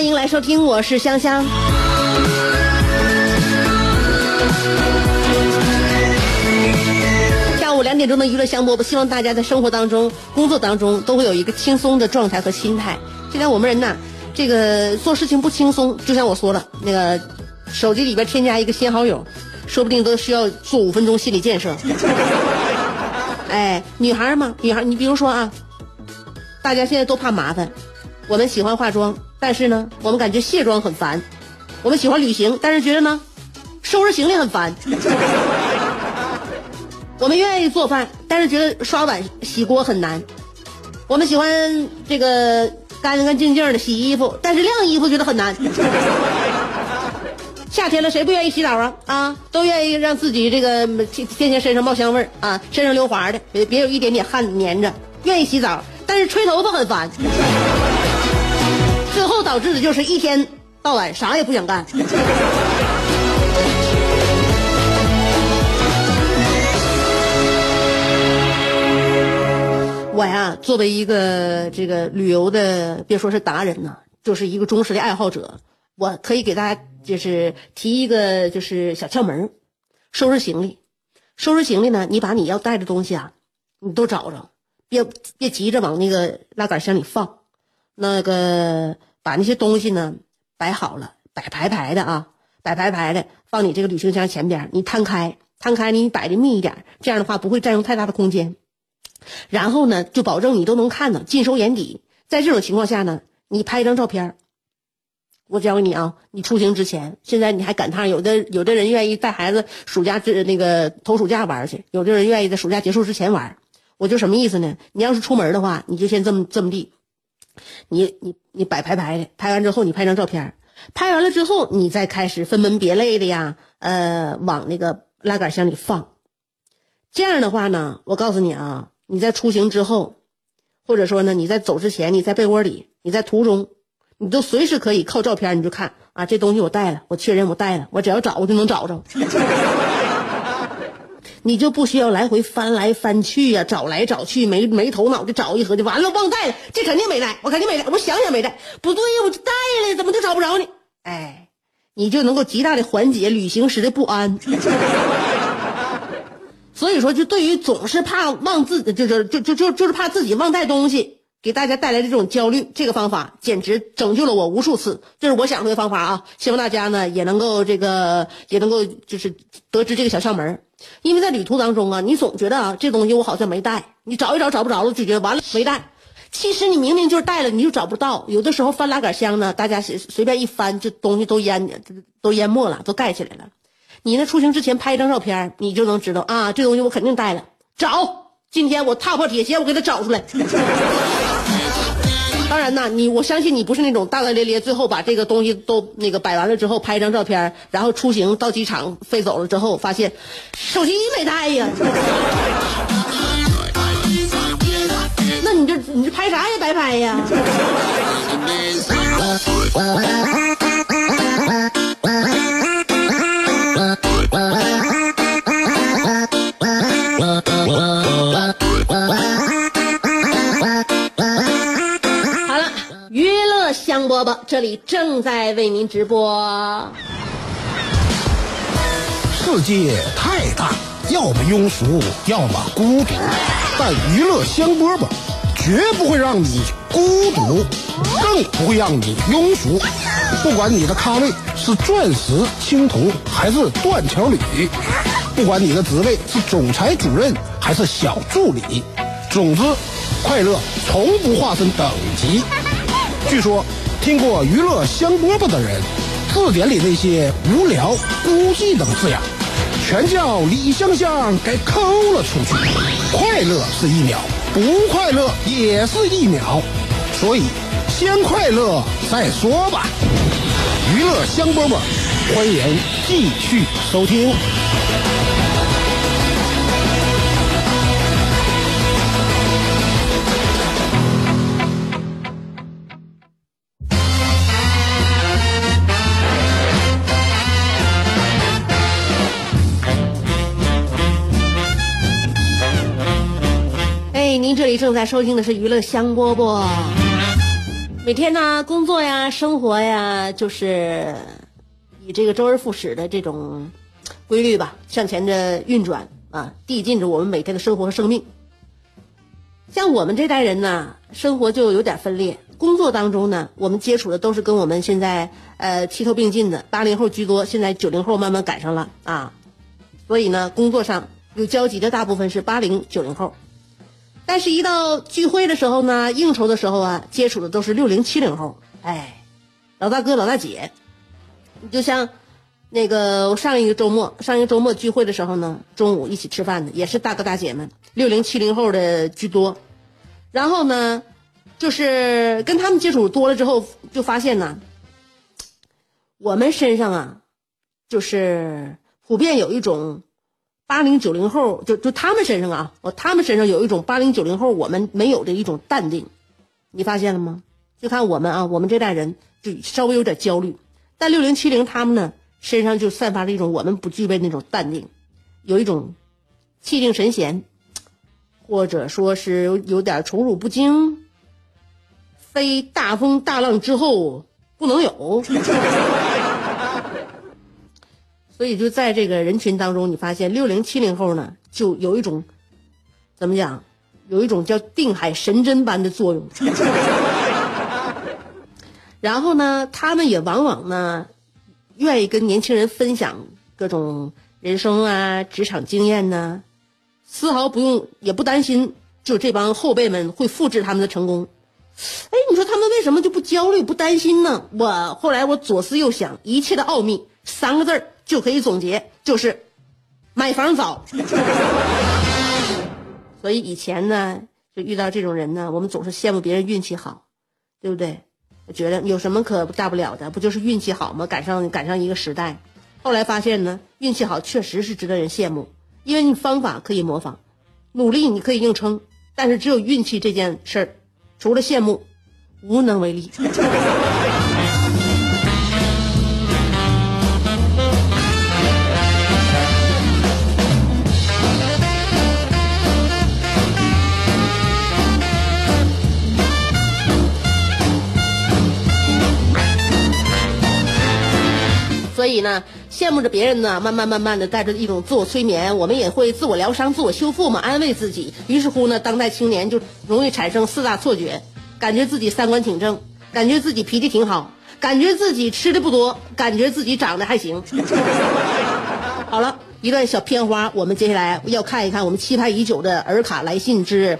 欢迎来收听，我是香香。下午两点钟的娱乐香饽饽，希望大家在生活当中、工作当中都会有一个轻松的状态和心态。现在我们人呐，这个做事情不轻松，就像我说了，那个手机里边添加一个新好友，说不定都需要做五分钟心理建设。哎，女孩嘛，女孩，你比如说啊，大家现在都怕麻烦，我们喜欢化妆，但是呢，我们感觉卸妆很烦；我们喜欢旅行，但是觉得呢，收拾行李很烦；我们愿意做饭，但是觉得刷碗洗锅很难；我们喜欢这个干干净净的洗衣服，但是晾衣服觉得很难。夏天了，谁不愿意洗澡啊？啊，都愿意让自己这个天天身上冒香味儿啊，身上溜滑的，别别有一点点汗粘着，愿意洗澡，但是吹头发很烦。最后导致的就是一天到晚啥也不想干。我呀，作为一个这个旅游的，别说是达人呐，就是一个忠实的爱好者，我可以给大家就是提一个就是小窍门收拾行李。收拾行李呢，你把你要带的东西啊，你都找着，别别急着往那个拉杆箱里放，那个把那些东西呢摆好了，摆排排的啊，摆排排的放你这个旅行箱前边，你摊开，摊开你摆的密一点，这样的话不会占用太大的空间。然后呢，就保证你都能看到，尽收眼底。在这种情况下呢，你拍一张照片儿我教给你啊，你出行之前，现在你还赶趟，有的有的人愿意带孩子暑假这那个头暑假玩去，有的人愿意在暑假结束之前玩。我就什么意思呢？你要是出门的话，你就先这么这么地，你你你摆排排的，拍完之后你拍张照片拍完了之后你再开始分门别类的呀，呃，往那个拉杆箱里放。这样的话呢，我告诉你啊，你在出行之后，或者说呢，你在走之前，你在被窝里，你在途中，你都随时可以靠照片，你就看啊，这东西我带了，我确认我带了，我只要找我就能找着，你就不需要来回翻来翻去呀、找来找去，没没头脑的找一盒就，完了忘带了，这肯定没带，我肯定没带，我想也没带，不对呀，我就带了，怎么就找不着呢？哎，你就能够极大的缓解旅行时的不安。所以说，就对于总是怕忘自，就是就就就就是怕自己忘带东西，给大家带来的这种焦虑，这个方法简直拯救了我无数次。这是我想出的方法啊！希望大家呢也能够这个也能够就是得知这个小窍门因为在旅途当中啊，你总觉得啊这东西我好像没带，你找一找找不着了，就觉得完了没带。其实你明明就是带了，你就找不到。有的时候翻拉杆箱呢，大家随随便一翻，这东西都淹都淹没了，都盖起来了。你那出行之前拍一张照片，你就能知道啊，这东西我肯定带了。找，今天我踏破铁鞋，我给它找出来。当然呐，你我相信你不是那种大大咧咧，最后把这个东西都那个摆完了之后拍一张照片，然后出行到机场飞走了之后，发现手机没带呀。那你这你这拍啥也白 拍呀。里正在为您直播。世界太大，要么庸俗，要么孤独。但娱乐香饽饽绝不会让你孤独，更不会让你庸俗。不管你的咖位是钻石、青铜还是断桥铝，不管你的职位是总裁、主任还是小助理，总之，快乐从不划分等级。据说，听过娱乐香饽饽的人，字典里那些无聊、孤寂等字眼，全叫李香香给抠了出去。快乐是一秒，不快乐也是一秒，所以先快乐再说吧。娱乐香饽饽，欢迎继续收听。里正在收听的是娱乐香饽饽。每天呢，工作呀、生活呀，就是以这个周而复始的这种规律吧，向前的运转啊，递进着我们每天的生活和生命。像我们这代人呢，生活就有点分裂。工作当中呢，我们接触的都是跟我们现在呃齐头并进的八零后居多，现在九零后慢慢赶上了啊。所以呢，工作上有交集的大部分是八零九零后。但是，一到聚会的时候呢，应酬的时候啊，接触的都是六零七零后。哎，老大哥、老大姐，你就像那个我上一个周末，上一个周末聚会的时候呢，中午一起吃饭的也是大哥大姐们，六零七零后的居多。然后呢，就是跟他们接触多了之后，就发现呢，我们身上啊，就是普遍有一种。八零九零后就就他们身上啊，哦，他们身上有一种八零九零后我们没有的一种淡定，你发现了吗？就看我们啊，我们这代人就稍微有点焦虑，但六零七零他们呢身上就散发着一种我们不具备那种淡定，有一种气定神闲，或者说是有点宠辱不惊，非大风大浪之后不能有。所以就在这个人群当中，你发现六零七零后呢，就有一种怎么讲，有一种叫定海神针般的作用。然后呢，他们也往往呢，愿意跟年轻人分享各种人生啊、职场经验呢，丝毫不用也不担心，就这帮后辈们会复制他们的成功。哎，你说他们为什么就不焦虑、不担心呢？我后来我左思右想，一切的奥秘三个字儿。就可以总结，就是买房早。所以以前呢，就遇到这种人呢，我们总是羡慕别人运气好，对不对？觉得有什么可大不了的，不就是运气好吗？赶上赶上一个时代。后来发现呢，运气好确实是值得人羡慕，因为你方法可以模仿，努力你可以硬撑，但是只有运气这件事儿，除了羡慕，无能为力。所以呢，羡慕着别人呢，慢慢慢慢的带着一种自我催眠，我们也会自我疗伤、自我修复嘛，安慰自己。于是乎呢，当代青年就容易产生四大错觉：感觉自己三观挺正，感觉自己脾气挺好，感觉自己吃的不多，感觉自己长得还行。好了一段小片花，我们接下来要看一看我们期盼已久的《尔卡来信之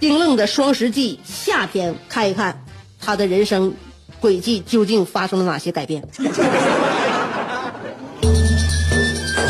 丁愣的双十记》夏天，看一看他的人生轨迹究竟发生了哪些改变。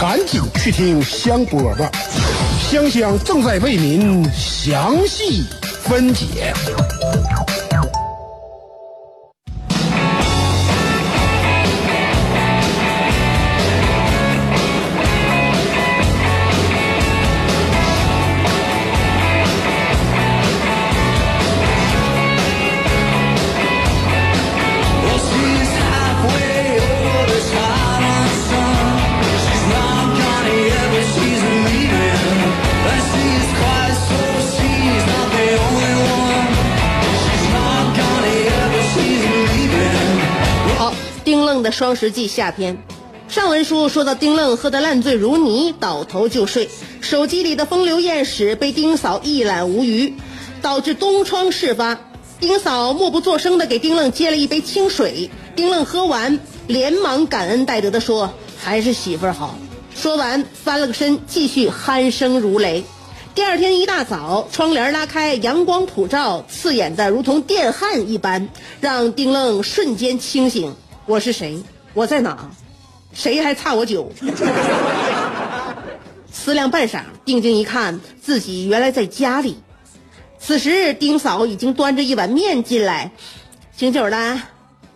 赶紧去听香饽饽，香香正在为您详细分解。双十记下篇。上文书说到丁愣喝得烂醉如泥，倒头就睡，手机里的风流艳史被丁嫂一览无余，导致东窗事发。丁嫂默不作声地给丁愣接了一杯清水，丁愣喝完，连忙感恩戴德地说：“还是媳妇儿好。”说完翻了个身，继续鼾声如雷。第二天一大早，窗帘拉开，阳光普照，刺眼的如同电焊一般，让丁愣瞬间清醒。我是谁？我在哪？谁还差我酒？思量半晌，定睛一看，自己原来在家里。此时，丁嫂已经端着一碗面进来，醒酒了，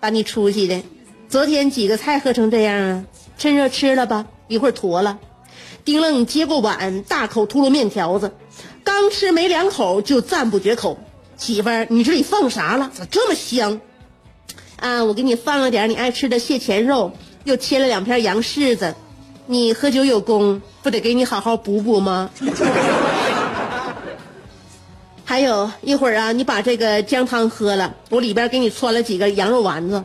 把你出息的。昨天几个菜喝成这样啊？趁热吃了吧，一会儿坨了。丁愣接过碗，大口吐噜面条子，刚吃没两口就赞不绝口：“媳妇儿，你这里放啥了？咋这么香？”啊，我给你放了点你爱吃的蟹钳肉，又切了两片羊柿子。你喝酒有功，不得给你好好补补吗？还有一会儿啊，你把这个姜汤喝了，我里边给你穿了几个羊肉丸子。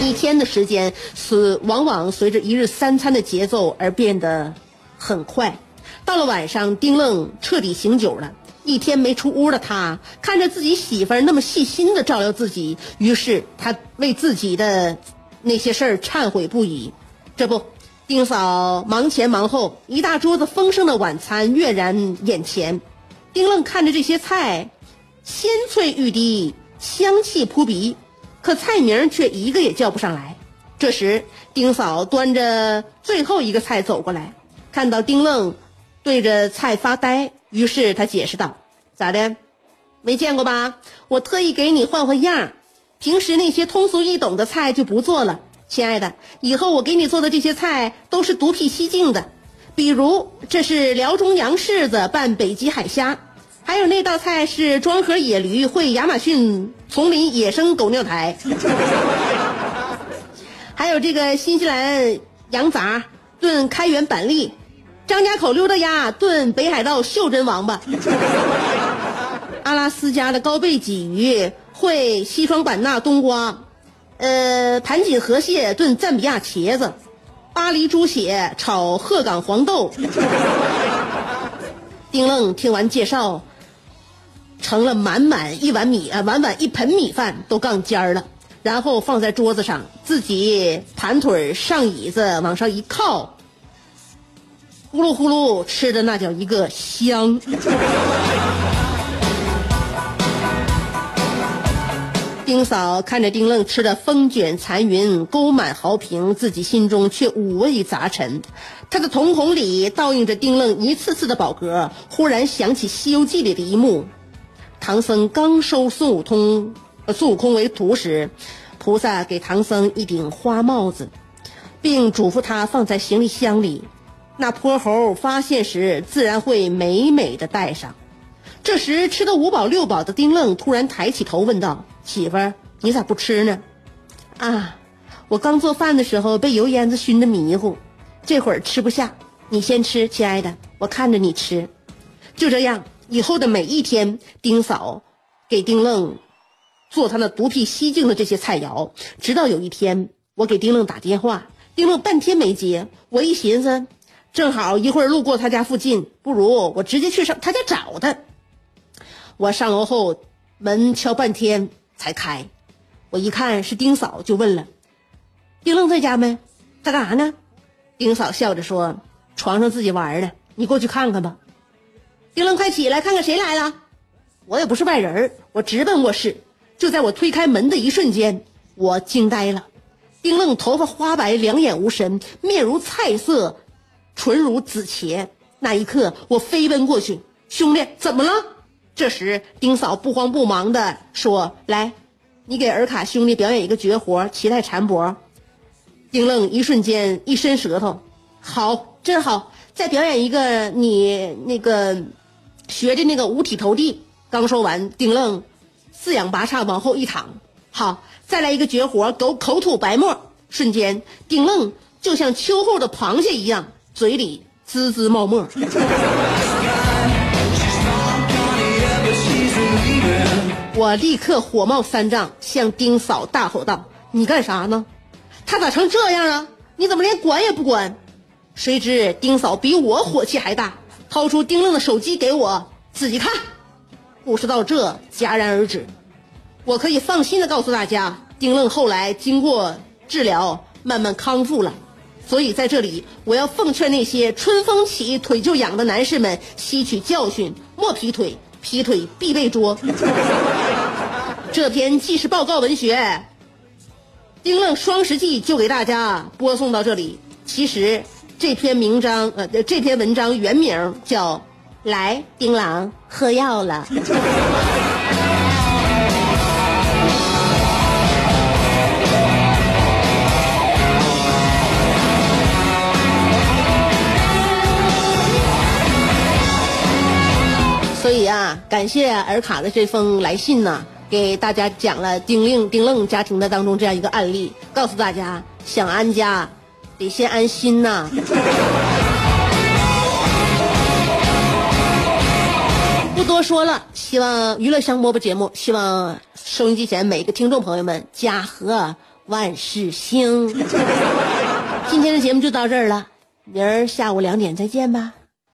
一天的时间是往往随着一日三餐的节奏而变得很快。到了晚上，丁愣彻底醒酒了。一天没出屋的他，看着自己媳妇儿那么细心的照料自己，于是他为自己的那些事儿忏悔不已。这不。丁嫂忙前忙后，一大桌子丰盛的晚餐跃然眼前。丁愣看着这些菜，鲜脆欲滴，香气扑鼻，可菜名却一个也叫不上来。这时，丁嫂端着最后一个菜走过来，看到丁愣对着菜发呆，于是他解释道：“咋的？没见过吧？我特意给你换换样平时那些通俗易懂的菜就不做了。”亲爱的，以后我给你做的这些菜都是独辟蹊径的，比如这是辽中羊柿子拌北极海虾，还有那道菜是庄河野驴烩亚马逊丛林野生狗尿苔，还有这个新西兰羊杂炖开元板栗，张家口溜达鸭炖北海道袖珍王八，阿拉斯加的高背鲫鱼烩西双版纳冬瓜。呃，盘锦河蟹炖赞比亚茄子，巴黎猪血炒鹤岗黄豆。丁愣听完介绍，盛了满满一碗米啊，满满一盆米饭都杠尖儿了，然后放在桌子上，自己盘腿上椅子往上一靠，呼噜呼噜吃的那叫一个香。丁嫂看着丁愣吃的风卷残云、沟满壕平，自己心中却五味杂陈。她的瞳孔里倒映着丁愣一次次的饱嗝，忽然想起《西游记》里的一幕：唐僧刚收孙悟空、孙悟空为徒时，菩萨给唐僧一顶花帽子，并嘱咐他放在行李箱里，那泼猴发现时自然会美美的戴上。这时吃得五饱六饱的丁愣突然抬起头问道。媳妇儿，你咋不吃呢？啊，我刚做饭的时候被油烟子熏得迷糊，这会儿吃不下。你先吃，亲爱的，我看着你吃。就这样，以后的每一天，丁嫂给丁愣做他那独辟蹊径的这些菜肴。直到有一天，我给丁愣打电话，丁愣半天没接。我一寻思，正好一会儿路过他家附近，不如我直接去上他家找他。我上楼后，门敲半天。才开，我一看是丁嫂，就问了：“丁愣在家没？他干啥呢？”丁嫂笑着说：“床上自己玩呢，你过去看看吧。”丁愣，快起来，看看谁来了。我也不是外人我直奔卧室。就在我推开门的一瞬间，我惊呆了。丁愣头发花白，两眼无神，面如菜色，唇如紫茄。那一刻，我飞奔过去：“兄弟，怎么了？”这时，丁嫂不慌不忙的说：“来，你给尔卡兄弟表演一个绝活——脐带缠脖。”丁愣一瞬间一伸舌头：“好，真好！再表演一个，你那个学的那个五体投地。”刚说完，丁愣四仰八叉往后一躺：“好，再来一个绝活——狗口吐白沫。”瞬间，丁愣就像秋后的螃蟹一样，嘴里滋滋冒沫。我立刻火冒三丈，向丁嫂大吼道：“你干啥呢？他咋成这样啊？你怎么连管也不管？谁知丁嫂比我火气还大，掏出丁愣的手机给我自己看。故事到这戛然而止。我可以放心的告诉大家，丁愣后来经过治疗，慢慢康复了。所以在这里，我要奉劝那些春风起腿就痒的男士们吸取教训，莫劈腿，劈腿必被捉。这篇纪实报告文学，丁愣双十记就给大家播送到这里。其实这篇名章，呃，这篇文章原名叫《来丁郎喝药了》。所以啊，感谢尔卡的这封来信呢，给大家讲了丁令丁愣家庭的当中这样一个案例，告诉大家想安家，得先安心呐。不多说了，希望娱乐香饽饽节目，希望收音机前每一个听众朋友们家和万事兴。今天的节目就到这儿了，明儿下午两点再见吧。